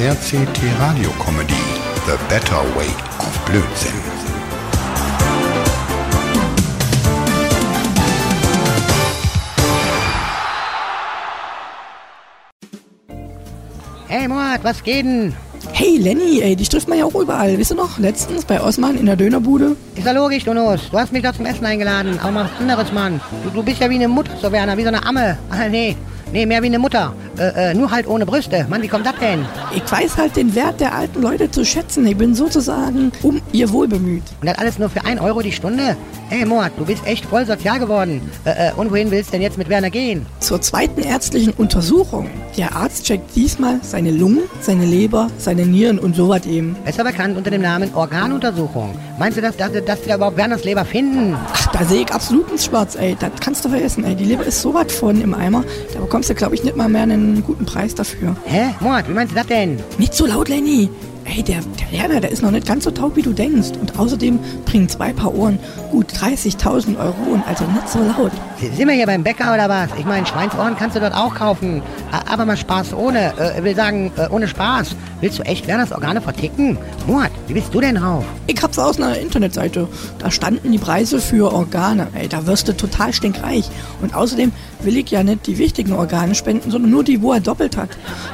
RCT Radio Comedy The Better Way of Blödsinn. Hey Mord, was geht denn? Hey Lenny, ey, dich trifft man ja auch überall. Wisst ihr noch, letztens bei Osman in der Dönerbude? Ist ja logisch, Donus. Du hast mich doch zum Essen eingeladen. Aber mal was anderes, Mann. Du, du bist ja wie eine Mutter, so Werner, wie so eine Amme. Ah, nee. Nee, mehr wie eine Mutter. Äh, äh, nur halt ohne Brüste. Mann, wie kommt das denn? Ich weiß halt den Wert der alten Leute zu schätzen. Ich bin sozusagen um ihr Wohl bemüht. Und das alles nur für 1 Euro die Stunde? Hey Mord, du bist echt voll sozial geworden. Äh, äh, und wohin willst du denn jetzt mit Werner gehen? Zur zweiten ärztlichen Untersuchung. Der Arzt checkt diesmal seine Lungen, seine Leber, seine Nieren und sowas eben. Besser bekannt unter dem Namen Organuntersuchung. Meinst du, dass, dass, dass wir überhaupt Werners Leber finden? Ach, da sehe ich absolut ins Schwarz, ey. Das kannst du vergessen, ey. Die Leber ist sowas von im Eimer. Da bekommst du, glaube ich, nicht mal mehr einen guten Preis dafür. Hä? Mord, wie meinst du das denn? Nicht so laut, Lenny. Ey, der, der Werner, der ist noch nicht ganz so taub, wie du denkst. Und außerdem bringen zwei Paar Ohren gut 30.000 Euro und also nicht so laut. Sind wir hier beim Bäcker oder was? Ich meine, Schweinsohren kannst du dort auch kaufen. Aber mal Spaß ohne. Äh, will sagen, äh, ohne Spaß. Willst du echt Werners Organe verticken? Mord, wie bist du denn drauf? Ich hab's aus einer Internetseite. Da standen die Preise für Organe. Ey, da wirst du total stinkreich. Und außerdem will ich ja nicht die wichtigen Organe spenden, sondern nur die, wo er doppelt hat.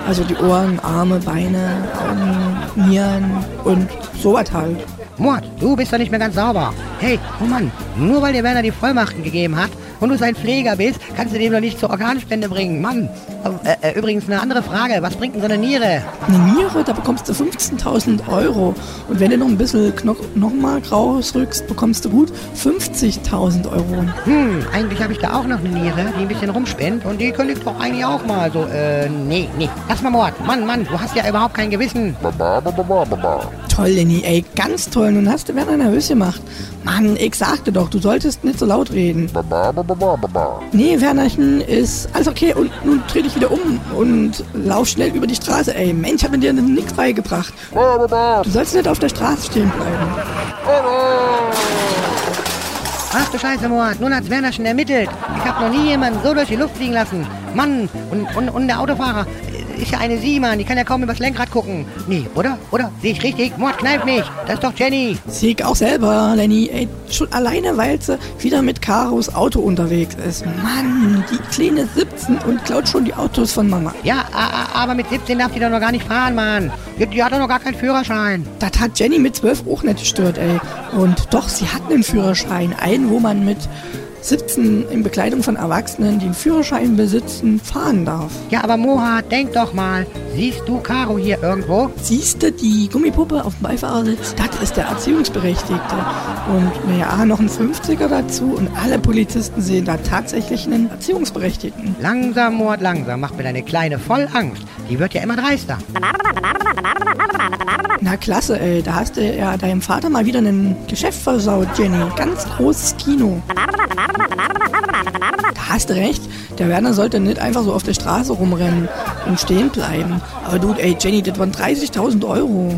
Also die Ohren, Arme, Beine, Augen, Nieren und sowas halt. Mord, du bist doch nicht mehr ganz sauber. Hey, oh Mann, nur weil dir Werner die Vollmachten gegeben hat und du sein Pfleger bist, kannst du dem doch nicht zur Organspende bringen. Mann. Äh, äh, übrigens eine andere Frage. Was bringt denn so eine Niere? Eine Niere, da bekommst du 15.000 Euro. Und wenn du noch ein bisschen Knoch nochmal rausrückst, bekommst du gut 50.000 Euro. Hm, eigentlich habe ich da auch noch eine Niere, die ein bisschen rumspinnt und die könnte ich doch eigentlich auch mal so, äh, nee, nee. Lass mal Mord. Mann, Mann, du hast ja überhaupt kein Gewissen. Toll, Lenny, ey, ganz toll. Nun hast du Werner nervös gemacht. Mann, ich sagte doch, du solltest nicht so laut reden. Nee, Wernerchen, ist alles okay. Und nun dreh dich wieder um und lauf schnell über die Straße, ey. Mensch, hab mir dir nichts beigebracht. Du sollst nicht auf der Straße stehen bleiben. Ach du Scheiße, Mord. Nun hat's Werner schon ermittelt. Ich habe noch nie jemanden so durch die Luft fliegen lassen. Mann, und, und, und der Autofahrer ist ja eine Sie, Mann. Die kann ja kaum übers Lenkrad gucken. Nee, oder? Oder? Sehe ich richtig? Mord, kneif mich. Das ist doch Jenny. Ich auch selber, Lenny. Ey, schon alleine, weil sie wieder mit Karos Auto unterwegs ist. Mann, die Kleine 17 und klaut schon die Autos von Mama. Ja, aber mit 17 darf die doch noch gar nicht fahren, Mann. Die, die hat doch noch gar keinen Führerschein. Das hat Jenny mit 12 auch nicht gestört, ey. Und doch, sie hat einen Führerschein. Einen, wo man mit 17 in Bekleidung von Erwachsenen, die einen Führerschein besitzen, fahren darf. Ja, aber Moha, denk doch mal. Siehst du Caro hier irgendwo? Siehst du die Gummipuppe auf dem Beifahrersitz? Das ist der Erziehungsberechtigte. Und naja, noch ein 50er dazu und alle Polizisten sehen da tatsächlich einen Erziehungsberechtigten. Langsam, Mord, langsam. Macht mir deine Kleine voll Angst. Die wird ja immer dreister. Na klasse, ey, da hast du ja deinem Vater mal wieder ein Geschäft versaut, Jenny. Ganz großes Kino. Da hast du recht, der Werner sollte nicht einfach so auf der Straße rumrennen und stehen bleiben. Aber du, ey, Jenny, das waren 30.000 Euro.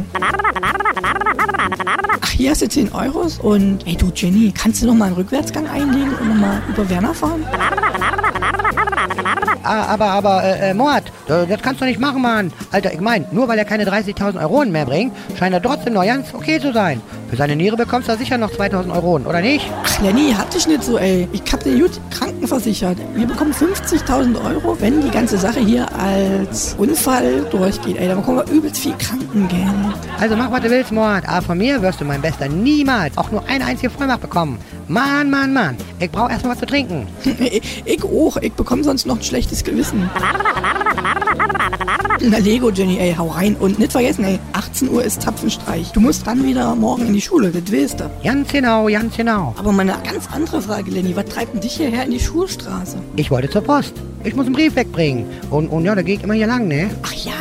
Ach, hier hast du 10 Euros und, ey, du, Jenny, kannst du noch mal einen Rückwärtsgang einlegen und noch mal über Werner fahren? Ah, aber, aber, äh, äh, Mord, das kannst du nicht machen, Mann. Alter, ich mein, nur weil er keine 30.000 Euro mehr bringt, scheint er trotzdem noch ganz okay zu sein. Für seine Niere bekommst du sicher noch 2.000 Euro, oder nicht? Ach, Lenny, hat dich nicht so, ey. Ich hab den gut krankenversichert. Wir bekommen 50.000 Euro, wenn die ganze Sache hier als Unfall durchgeht, ey. Da bekommen wir übelst viel Krankengeld. Also mach, was du willst, Mord. Aber von mir wirst du, mein Bester, niemals auch nur eine einzige Vollmacht bekommen. Mann, Mann, Mann. Ich brauch erstmal was zu trinken. ich auch. Ich bekomme sonst noch ein schlechtes Gewissen. Na Lego, Jenny, ey, hau rein. Und nicht vergessen, ey, 18 Uhr ist Zapfenstreich. Du musst dann wieder morgen in die Schule, das weißt du. Ganz genau, ganz genau. Aber mal eine ganz andere Frage, Lenny. Was treibt denn dich hierher in die Schulstraße? Ich wollte zur Post. Ich muss einen Brief wegbringen. Und, und ja, da gehe ich immer hier lang, ne? Ach ja,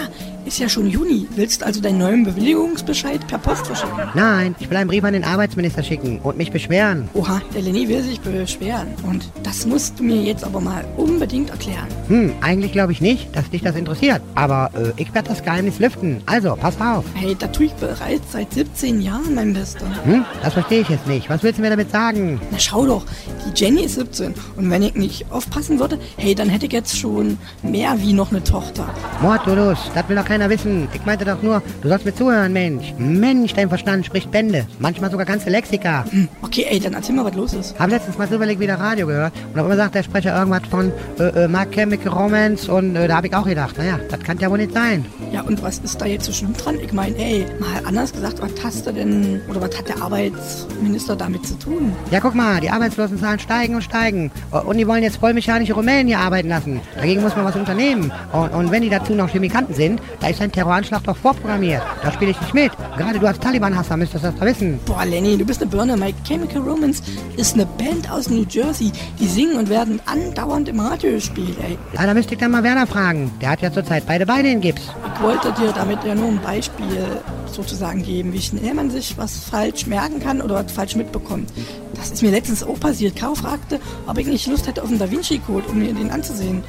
ist ja schon Juni. Willst also deinen neuen Bewilligungsbescheid per Post verschicken? Nein, ich will einen Brief an den Arbeitsminister schicken und mich beschweren. Oha, der Lenny will sich beschweren. Und das musst du mir jetzt aber mal unbedingt erklären. Hm, eigentlich glaube ich nicht, dass dich das interessiert. Aber äh, ich werde das Geheimnis lüften. Also, pass auf. Hey, da tue ich bereits seit 17 Jahren, mein Bester. Hm, das verstehe ich jetzt nicht. Was willst du mir damit sagen? Na schau doch, die Jenny ist 17. Und wenn ich nicht aufpassen würde, hey, dann hätte ich jetzt schon mehr wie noch eine Tochter. Mord, du Lust, das will doch keiner keiner wissen. Ich meinte doch nur, du sollst mir zuhören, Mensch. Mensch, dein Verstand spricht Bände. Manchmal sogar ganze Lexika. Hm, okay, ey, dann erzähl mal, was los ist. Hab letztens mal zufällig wieder Radio gehört und auf einmal sagt der Sprecher irgendwas von äh, äh, My Chemical Romance und äh, da habe ich auch gedacht, naja, das kann ja wohl nicht sein. Ja, und was ist da jetzt so schlimm dran? Ich meine, ey, mal anders gesagt, was hast du denn, oder was hat der Arbeitsminister damit zu tun? Ja, guck mal, die Arbeitslosenzahlen steigen und steigen. Und die wollen jetzt vollmechanische Rumänen hier arbeiten lassen. Dagegen muss man was unternehmen. Und, und wenn die dazu noch Chemikanten sind, da ist ein Terroranschlag doch vorprogrammiert. Da spiele ich nicht mit. Gerade du als Taliban-Hasser müsstest das da wissen. Boah, Lenny, du bist eine Birne. My Chemical Romance ist eine Band aus New Jersey. Die singen und werden andauernd im Radio gespielt, ey. Ja, da müsste ich dann mal Werner fragen. Der hat ja zurzeit beide Beine in Gips. Ich wollte dir damit ja nur ein Beispiel sozusagen geben, wie schnell man sich was falsch merken kann oder was falsch mitbekommt. Das ist mir letztens auch passiert. Caro fragte, ob ich nicht Lust hätte auf einen Da Vinci Code, um mir den anzusehen.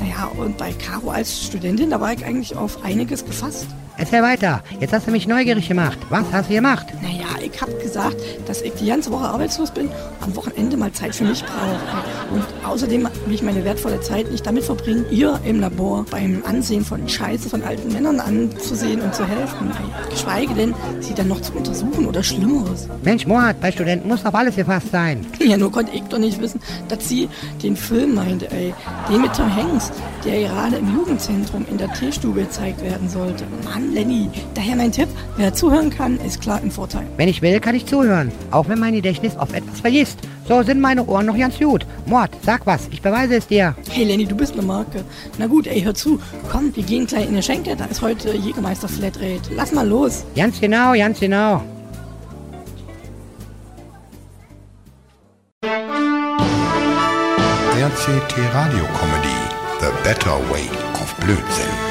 Naja, und bei Caro als Studentin, da war ich eigentlich auf einiges gefasst. Erzähl weiter. Jetzt hast du mich neugierig gemacht. Was hast du gemacht? Naja, ich habe gesagt, dass ich die ganze Woche arbeitslos bin, am Wochenende mal Zeit für mich brauche. Und außerdem will ich meine wertvolle Zeit nicht damit verbringen, ihr im Labor beim Ansehen von Scheiße von alten Männern anzusehen und zu helfen. Geschweige denn, sie dann noch zu untersuchen oder Schlimmeres. Mensch, Moat, bei Studenten muss auf alles gefasst sein. Ja, nur konnte ich doch nicht wissen, dass sie den Film meinte, ey. Den mit Tom Hanks, der gerade im Jugendzentrum in der Teestube gezeigt werden sollte. Mann, Lenny. Daher mein Tipp, wer zuhören kann, ist klar ein Vorteil. Wenn ich will, kann ich zuhören, auch wenn mein Gedächtnis auf etwas vergisst. So sind meine Ohren noch ganz gut. Mord, sag was, ich beweise es dir. Hey Lenny, du bist eine Marke. Na gut, ey, hör zu. Komm, wir gehen gleich in die Schenke, da ist heute Jägermeister Flatrate. Lass mal los. Ganz genau, ganz genau. RCT Radio Comedy The Better Way of Blödsinn.